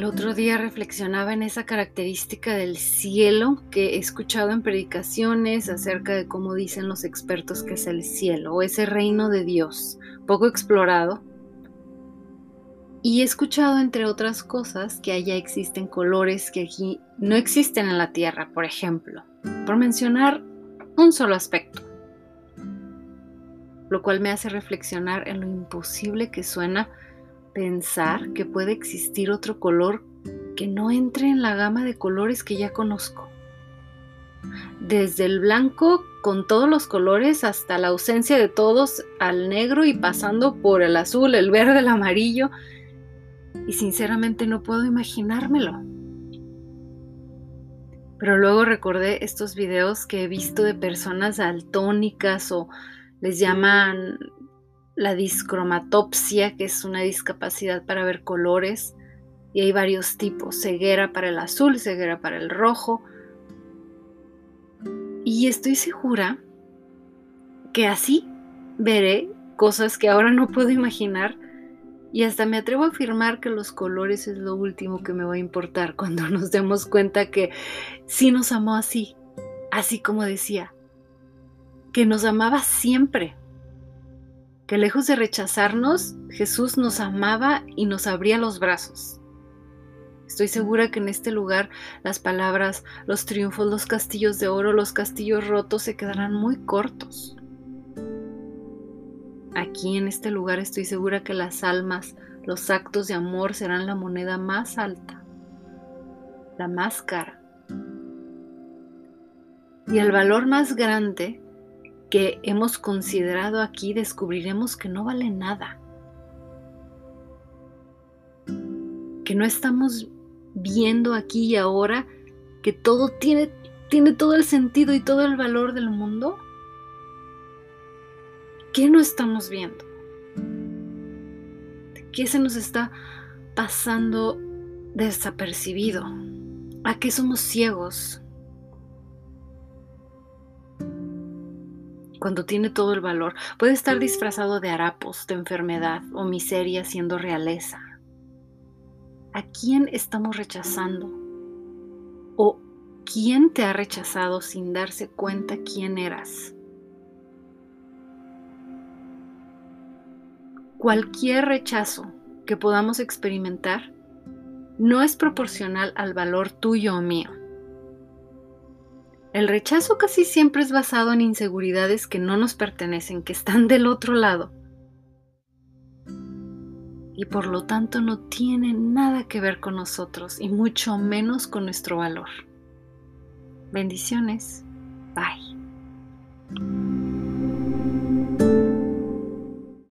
El otro día reflexionaba en esa característica del cielo que he escuchado en predicaciones acerca de cómo dicen los expertos que es el cielo o ese reino de Dios, poco explorado. Y he escuchado, entre otras cosas, que allá existen colores que aquí no existen en la Tierra, por ejemplo, por mencionar un solo aspecto, lo cual me hace reflexionar en lo imposible que suena pensar que puede existir otro color que no entre en la gama de colores que ya conozco. Desde el blanco con todos los colores hasta la ausencia de todos al negro y pasando por el azul, el verde, el amarillo. Y sinceramente no puedo imaginármelo. Pero luego recordé estos videos que he visto de personas daltónicas o les llaman la discromatopsia, que es una discapacidad para ver colores, y hay varios tipos, ceguera para el azul, ceguera para el rojo. Y estoy segura que así veré cosas que ahora no puedo imaginar y hasta me atrevo a afirmar que los colores es lo último que me va a importar cuando nos demos cuenta que sí nos amó así, así como decía, que nos amaba siempre, que lejos de rechazarnos, Jesús nos amaba y nos abría los brazos. Estoy segura que en este lugar las palabras, los triunfos, los castillos de oro, los castillos rotos se quedarán muy cortos. Aquí en este lugar estoy segura que las almas, los actos de amor serán la moneda más alta, la más cara. Y el valor más grande que hemos considerado aquí, descubriremos que no vale nada. Que no estamos viendo aquí y ahora que todo tiene, tiene todo el sentido y todo el valor del mundo. ¿Qué no estamos viendo? ¿Qué se nos está pasando desapercibido? ¿A qué somos ciegos? Cuando tiene todo el valor. Puede estar disfrazado de harapos, de enfermedad o miseria siendo realeza. ¿A quién estamos rechazando? ¿O quién te ha rechazado sin darse cuenta quién eras? Cualquier rechazo que podamos experimentar no es proporcional al valor tuyo o mío. El rechazo casi siempre es basado en inseguridades que no nos pertenecen, que están del otro lado. Y por lo tanto no tienen nada que ver con nosotros y mucho menos con nuestro valor. Bendiciones. Bye.